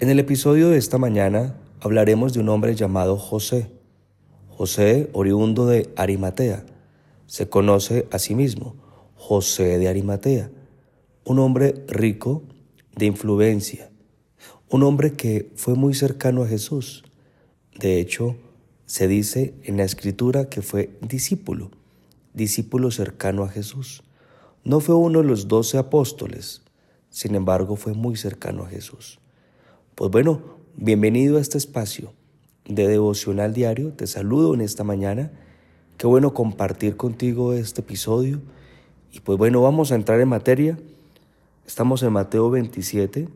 En el episodio de esta mañana hablaremos de un hombre llamado José. José, oriundo de Arimatea, se conoce a sí mismo, José de Arimatea, un hombre rico de influencia, un hombre que fue muy cercano a Jesús. De hecho, se dice en la escritura que fue discípulo, discípulo cercano a Jesús. No fue uno de los doce apóstoles, sin embargo fue muy cercano a Jesús. Pues bueno, bienvenido a este espacio de devocional diario. Te saludo en esta mañana. Qué bueno compartir contigo este episodio. Y pues bueno, vamos a entrar en materia. Estamos en Mateo 27.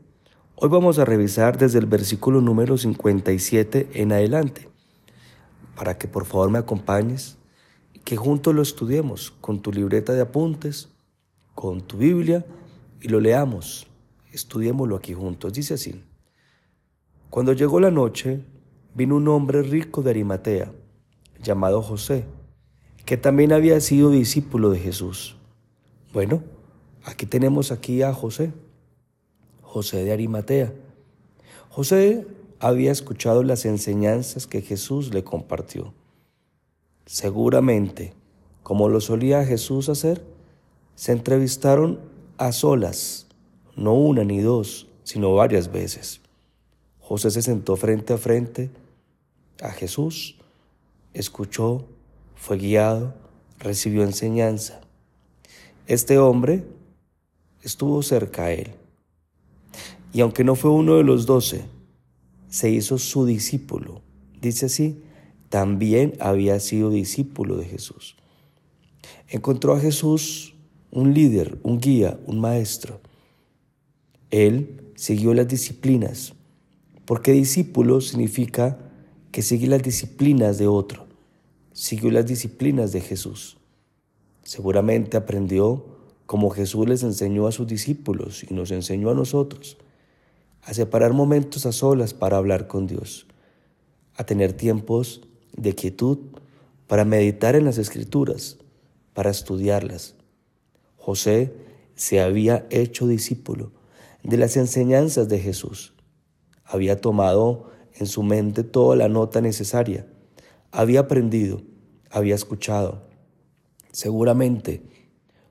Hoy vamos a revisar desde el versículo número 57 en adelante. Para que por favor me acompañes que juntos lo estudiemos con tu libreta de apuntes, con tu Biblia y lo leamos. Estudiémoslo aquí juntos. Dice así. Cuando llegó la noche, vino un hombre rico de Arimatea, llamado José, que también había sido discípulo de Jesús. Bueno, aquí tenemos aquí a José, José de Arimatea. José había escuchado las enseñanzas que Jesús le compartió. Seguramente, como lo solía Jesús hacer, se entrevistaron a solas, no una ni dos, sino varias veces. José se sentó frente a frente a Jesús, escuchó, fue guiado, recibió enseñanza. Este hombre estuvo cerca a él. Y aunque no fue uno de los doce, se hizo su discípulo. Dice así, también había sido discípulo de Jesús. Encontró a Jesús un líder, un guía, un maestro. Él siguió las disciplinas porque discípulo significa que sigue las disciplinas de otro, siguió las disciplinas de Jesús. Seguramente aprendió como Jesús les enseñó a sus discípulos y nos enseñó a nosotros, a separar momentos a solas para hablar con Dios, a tener tiempos de quietud para meditar en las escrituras, para estudiarlas. José se había hecho discípulo de las enseñanzas de Jesús había tomado en su mente toda la nota necesaria, había aprendido, había escuchado. Seguramente,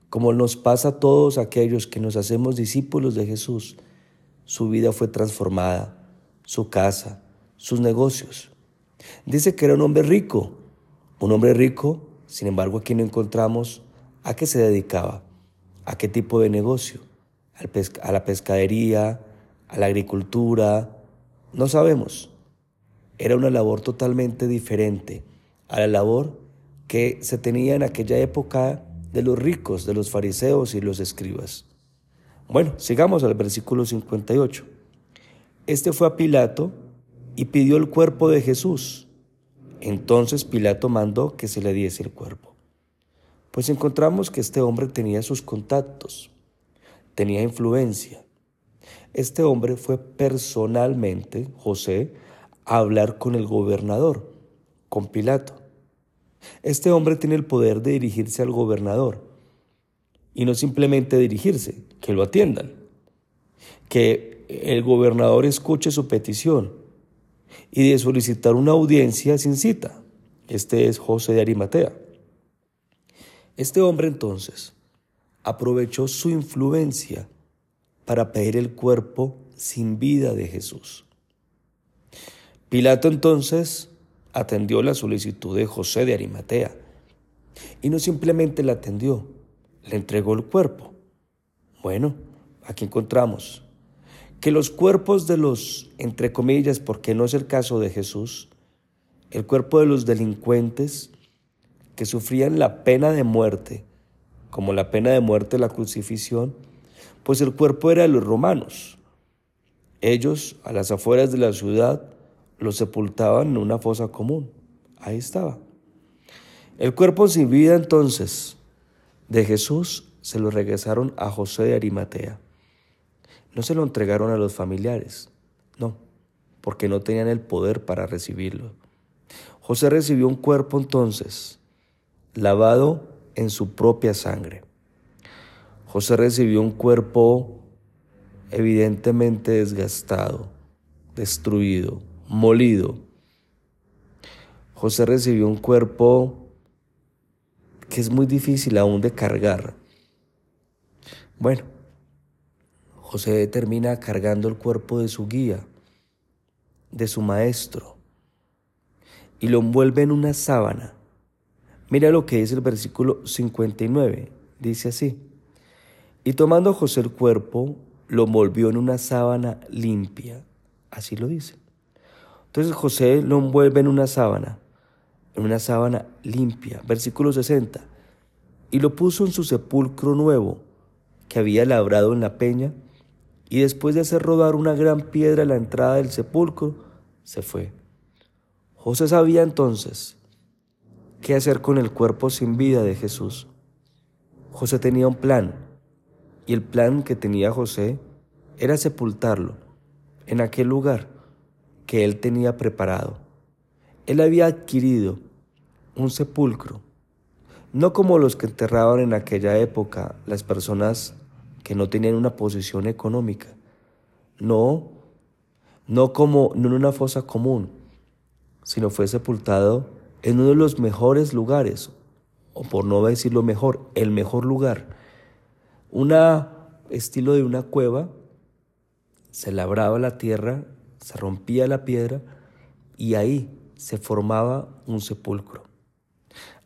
como nos pasa a todos aquellos que nos hacemos discípulos de Jesús, su vida fue transformada, su casa, sus negocios. Dice que era un hombre rico, un hombre rico, sin embargo aquí no encontramos a qué se dedicaba, a qué tipo de negocio, a la pescadería, a la agricultura, no sabemos. Era una labor totalmente diferente a la labor que se tenía en aquella época de los ricos, de los fariseos y los escribas. Bueno, sigamos al versículo 58. Este fue a Pilato y pidió el cuerpo de Jesús. Entonces Pilato mandó que se le diese el cuerpo. Pues encontramos que este hombre tenía sus contactos, tenía influencia, este hombre fue personalmente, José, a hablar con el gobernador, con Pilato. Este hombre tiene el poder de dirigirse al gobernador y no simplemente dirigirse, que lo atiendan, que el gobernador escuche su petición y de solicitar una audiencia sin cita. Este es José de Arimatea. Este hombre entonces aprovechó su influencia para pedir el cuerpo sin vida de Jesús. Pilato entonces atendió la solicitud de José de Arimatea y no simplemente la atendió, le entregó el cuerpo. Bueno, aquí encontramos que los cuerpos de los, entre comillas, porque no es el caso de Jesús, el cuerpo de los delincuentes que sufrían la pena de muerte, como la pena de muerte la crucifixión, pues el cuerpo era de los romanos. Ellos, a las afueras de la ciudad, lo sepultaban en una fosa común. Ahí estaba. El cuerpo sin vida entonces de Jesús se lo regresaron a José de Arimatea. No se lo entregaron a los familiares, no, porque no tenían el poder para recibirlo. José recibió un cuerpo entonces, lavado en su propia sangre. José recibió un cuerpo evidentemente desgastado, destruido, molido. José recibió un cuerpo que es muy difícil aún de cargar. Bueno, José termina cargando el cuerpo de su guía, de su maestro, y lo envuelve en una sábana. Mira lo que dice el versículo 59. Dice así. Y tomando José el cuerpo, lo envolvió en una sábana limpia. Así lo dice. Entonces José lo envuelve en una sábana, en una sábana limpia. Versículo 60. Y lo puso en su sepulcro nuevo, que había labrado en la peña, y después de hacer rodar una gran piedra a la entrada del sepulcro, se fue. José sabía entonces qué hacer con el cuerpo sin vida de Jesús. José tenía un plan, y el plan que tenía José era sepultarlo en aquel lugar que él tenía preparado. Él había adquirido un sepulcro, no como los que enterraban en aquella época las personas que no tenían una posición económica, no, no como no en una fosa común, sino fue sepultado en uno de los mejores lugares, o por no decir lo mejor, el mejor lugar. Un estilo de una cueva, se labraba la tierra, se rompía la piedra y ahí se formaba un sepulcro.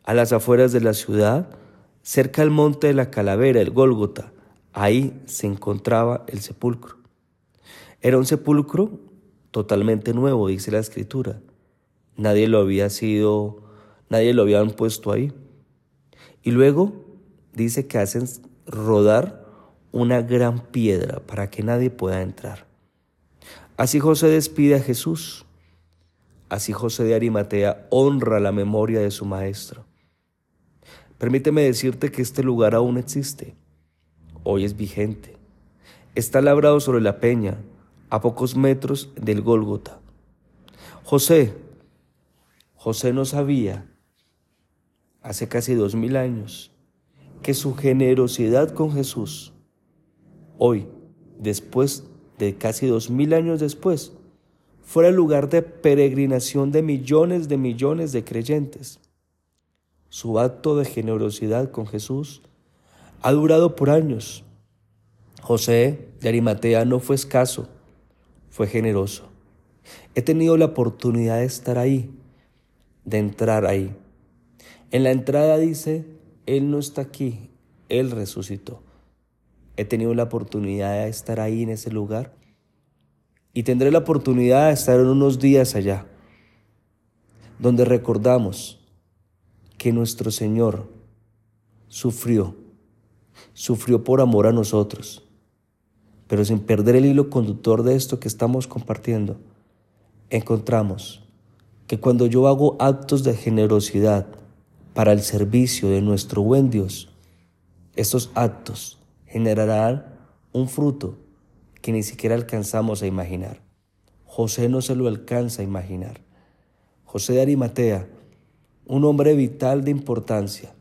A las afueras de la ciudad, cerca del monte de la calavera, el Gólgota, ahí se encontraba el sepulcro. Era un sepulcro totalmente nuevo, dice la escritura. Nadie lo había sido, nadie lo habían puesto ahí. Y luego dice que hacen rodar una gran piedra para que nadie pueda entrar. Así José despide a Jesús. Así José de Arimatea honra la memoria de su maestro. Permíteme decirte que este lugar aún existe. Hoy es vigente. Está labrado sobre la peña, a pocos metros del Gólgota. José, José no sabía, hace casi dos mil años, que su generosidad con Jesús, hoy, después de casi dos mil años después, fuera el lugar de peregrinación de millones de millones de creyentes. Su acto de generosidad con Jesús ha durado por años. José de Arimatea no fue escaso, fue generoso. He tenido la oportunidad de estar ahí de entrar ahí. En la entrada dice, Él no está aquí, Él resucitó. He tenido la oportunidad de estar ahí en ese lugar y tendré la oportunidad de estar en unos días allá, donde recordamos que nuestro Señor sufrió, sufrió por amor a nosotros, pero sin perder el hilo conductor de esto que estamos compartiendo, encontramos que cuando yo hago actos de generosidad para el servicio de nuestro buen Dios, estos actos generarán un fruto que ni siquiera alcanzamos a imaginar. José no se lo alcanza a imaginar. José de Arimatea, un hombre vital de importancia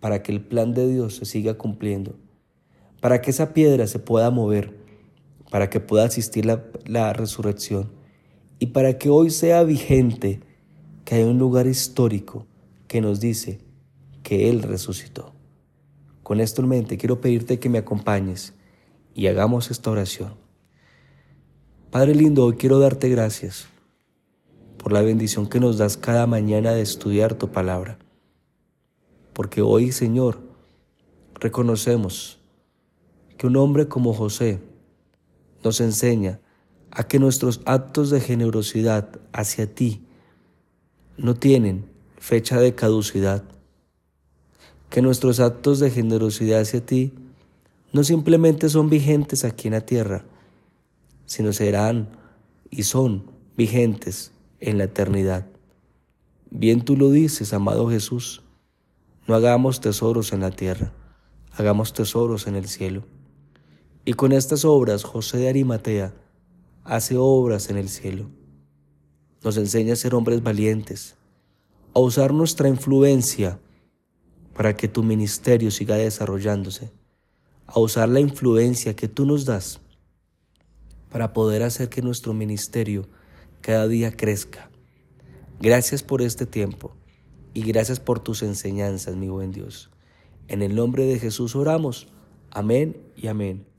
para que el plan de Dios se siga cumpliendo, para que esa piedra se pueda mover, para que pueda asistir la, la resurrección y para que hoy sea vigente que hay un lugar histórico que nos dice que Él resucitó. Con esto en mente quiero pedirte que me acompañes y hagamos esta oración. Padre lindo, hoy quiero darte gracias por la bendición que nos das cada mañana de estudiar tu palabra. Porque hoy, Señor, reconocemos que un hombre como José nos enseña a que nuestros actos de generosidad hacia ti no tienen fecha de caducidad, que nuestros actos de generosidad hacia ti no simplemente son vigentes aquí en la tierra, sino serán y son vigentes en la eternidad. Bien tú lo dices, amado Jesús, no hagamos tesoros en la tierra, hagamos tesoros en el cielo. Y con estas obras, José de Arimatea, hace obras en el cielo. Nos enseña a ser hombres valientes, a usar nuestra influencia para que tu ministerio siga desarrollándose, a usar la influencia que tú nos das para poder hacer que nuestro ministerio cada día crezca. Gracias por este tiempo y gracias por tus enseñanzas, mi buen Dios. En el nombre de Jesús oramos. Amén y amén.